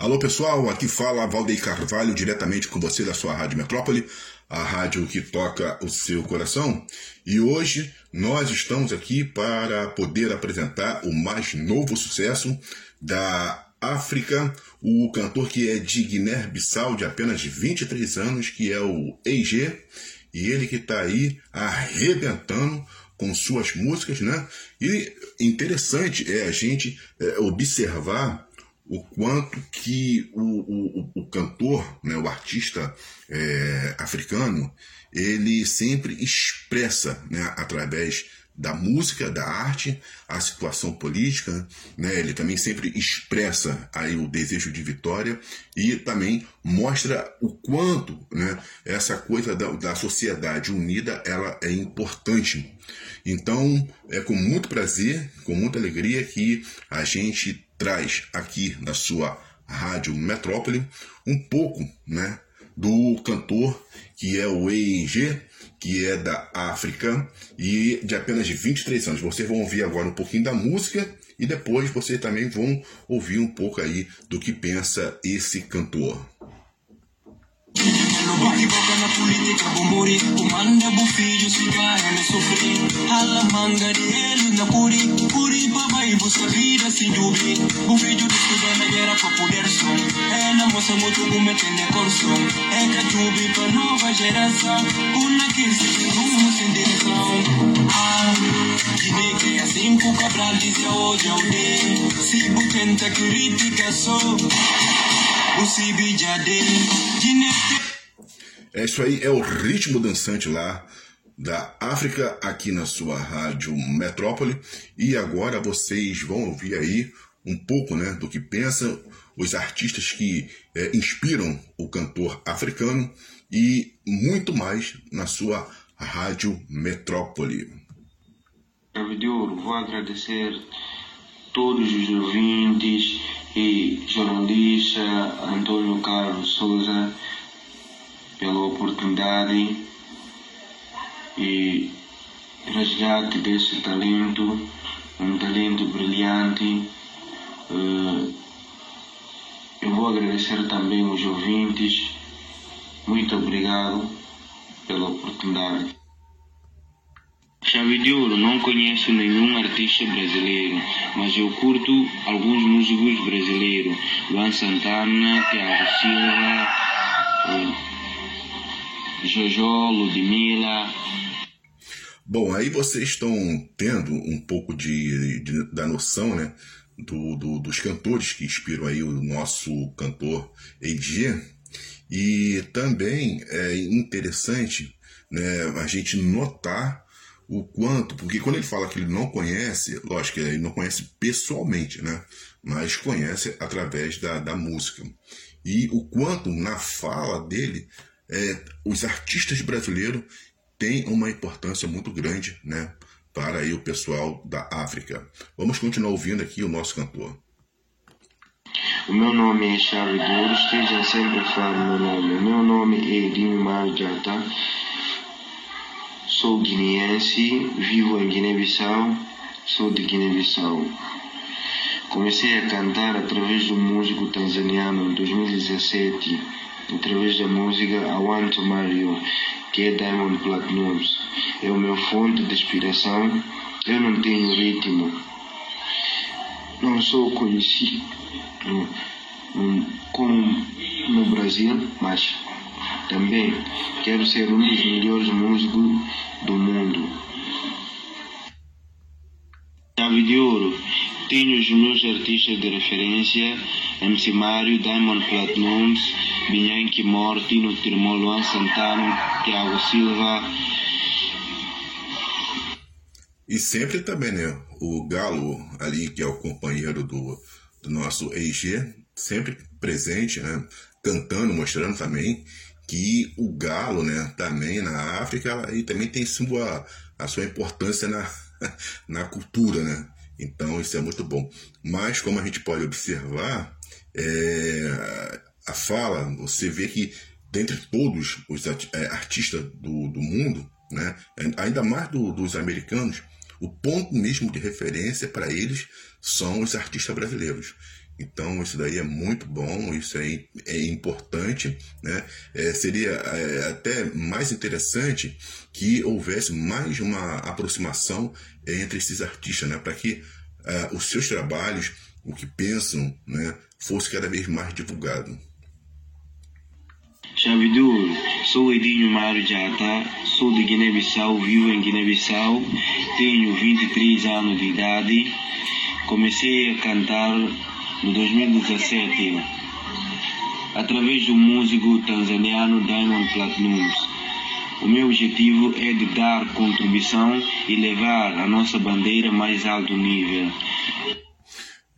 Alô pessoal, aqui fala Valdeir Carvalho, diretamente com você da sua Rádio Metrópole, a rádio que toca o seu coração. E hoje nós estamos aqui para poder apresentar o mais novo sucesso da África, o cantor que é de Guiné-Bissau, de apenas 23 anos, que é o EG, e ele que está aí arrebentando com suas músicas, né? E interessante é a gente é, observar o quanto que o, o, o cantor, né, o artista é, africano, ele sempre expressa né, através da música, da arte, a situação política, né? Ele também sempre expressa aí o desejo de vitória e também mostra o quanto, né, essa coisa da, da sociedade unida ela é importante. Então, é com muito prazer, com muita alegria que a gente traz aqui na sua Rádio Metrópole um pouco, né, do cantor que é o EIG, que é da África e de apenas de 23 anos. Vocês vão ouvir agora um pouquinho da música e depois vocês também vão ouvir um pouco aí do que pensa esse cantor. Bokiboka na política bombori. Kumanda bufilho vai me sofrer Hala manga de ele na curi. Curi papai busca vida sem dubi Bufilho de estudar na guerra poder som É na moça muito como entender corção É cachubi para nova geração. Kuna que se rumo sem direção. Ah, Guiné que assim com Cabral dizia hoje ao dia. Se butenta crítica só O Sibi Jadem Guiné é isso aí, é o ritmo dançante lá da África aqui na sua rádio Metrópole. E agora vocês vão ouvir aí um pouco né, do que pensam os artistas que é, inspiram o cantor africano e muito mais na sua rádio Metrópole. vou agradecer todos os ouvintes e jornalista Antônio Carlos Souza pela oportunidade e resgate desse talento, um talento brilhante. Eh, eu vou agradecer também os ouvintes. Muito obrigado pela oportunidade. Chave de Ouro, não conheço nenhum artista brasileiro, mas eu curto alguns músicos brasileiros. Luan Santana, Thiago Silva, eh, Jojo, Ludmilla. Bom, aí vocês estão tendo um pouco de, de da noção, né? Do, do, dos cantores que inspiram aí o nosso cantor Eiji. E também é interessante né, a gente notar o quanto, porque quando ele fala que ele não conhece, lógico que ele não conhece pessoalmente, né? Mas conhece através da, da música. E o quanto na fala dele é, os artistas brasileiros têm uma importância muito grande né, para aí o pessoal da África. Vamos continuar ouvindo aqui o nosso cantor. O meu nome é Charles Duro, esteja sempre falar meu nome. Meu nome é Edinho Marjata, sou guineense, vivo em Guiné-Bissau, sou de Guiné-Bissau. Comecei a cantar através do músico tanzaniano em 2017 através da música I Want to Marry You, que é Diamond Platnumz. É o meu fonte de inspiração. Eu não tenho ritmo. Não sou conhecido como no Brasil, mas também quero ser um dos melhores músicos do mundo. Chave de Ouro. Tenho os meus artistas de referência, MC Mário, Diamond Platnumz, Binhanque Morte, no Tirmol Luan Santana, Tiago Silva. E sempre também, né? O Galo ali, que é o companheiro do, do nosso EG, sempre presente, né? Cantando, mostrando também que o galo, né, também na África, e também tem sua, a sua importância na, na cultura, né? Então isso é muito bom. Mas como a gente pode observar, é, a fala, você vê que dentre todos os é, artistas do, do mundo, né, ainda mais do, dos americanos, o ponto mesmo de referência para eles são os artistas brasileiros. Então, isso daí é muito bom, isso é, é importante. Né? É, seria é, até mais interessante que houvesse mais uma aproximação entre esses artistas, né? para que uh, os seus trabalhos, o que pensam, né, fosse cada vez mais divulgado. Chavidur, sou Edinho Mário Jata, sou de Guiné-Bissau, vivo em Guiné-Bissau, tenho 23 anos de idade, comecei a cantar no 2017 através do músico tanzaniano Diamond Platnumz. O meu objetivo é de dar contribuição e levar a nossa bandeira mais alto nível.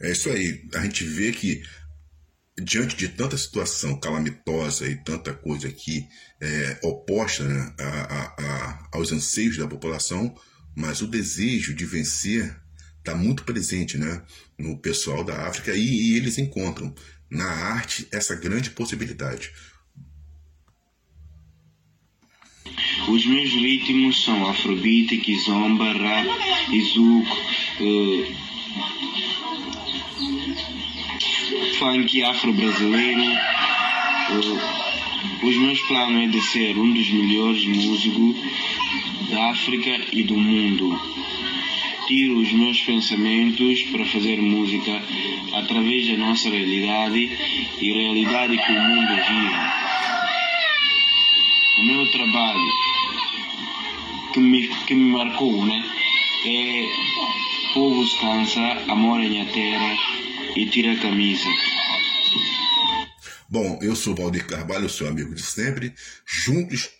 É isso aí. A gente vê que diante de tanta situação calamitosa e tanta coisa aqui é, oposta né, a, a, a, aos anseios da população, mas o desejo de vencer está muito presente né, no pessoal da África e, e eles encontram na arte essa grande possibilidade. Os meus ritmos são afrobeat, kizomba, rap, izuko, uh, funk afro-brasileiro. Uh, os meus planos é de ser um dos melhores músicos da África e do mundo. Tiro os meus pensamentos para fazer música através da nossa realidade e realidade que o mundo vive. O meu trabalho que me, que me marcou né, é povos cansa, amor em minha terra e tira a camisa. Bom, eu sou Valdir Carvalho, seu amigo de sempre, juntos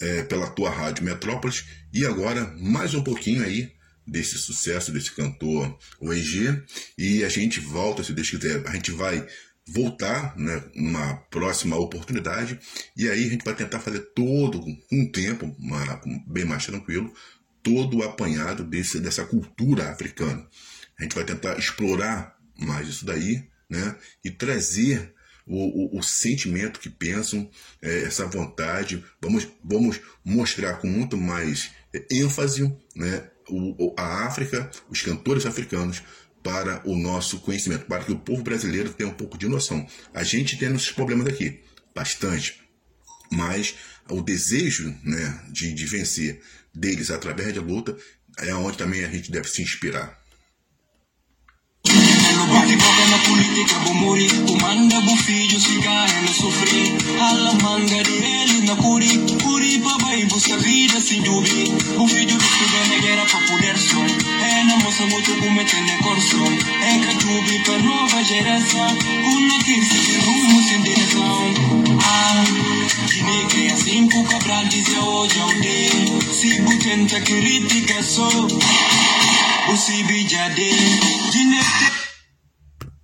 é, pela tua rádio Metrópolis e agora mais um pouquinho aí desse sucesso desse cantor o EG e a gente volta, se Deus quiser, a gente vai voltar né, numa próxima oportunidade e aí a gente vai tentar fazer todo um tempo uma, bem mais tranquilo todo o apanhado desse, dessa cultura africana. A gente vai tentar explorar mais isso daí né, e trazer o, o, o sentimento que pensam, é, essa vontade. Vamos, vamos mostrar com muito mais ênfase né, o, a África, os cantores africanos, para o nosso conhecimento, para que o povo brasileiro tenha um pouco de noção. A gente tem esses problemas aqui, bastante, mas o desejo né, de, de vencer deles através da luta é onde também a gente deve se inspirar. De. O pra poder som. É na moça muito cometendo corso. É cachubi pra nova geração. Una crise de rumo sem direção. Ah, Guiné cria cinco cabral, dizia hoje ao dia. Se butenta crítica só. O Cibi já deu. Guiné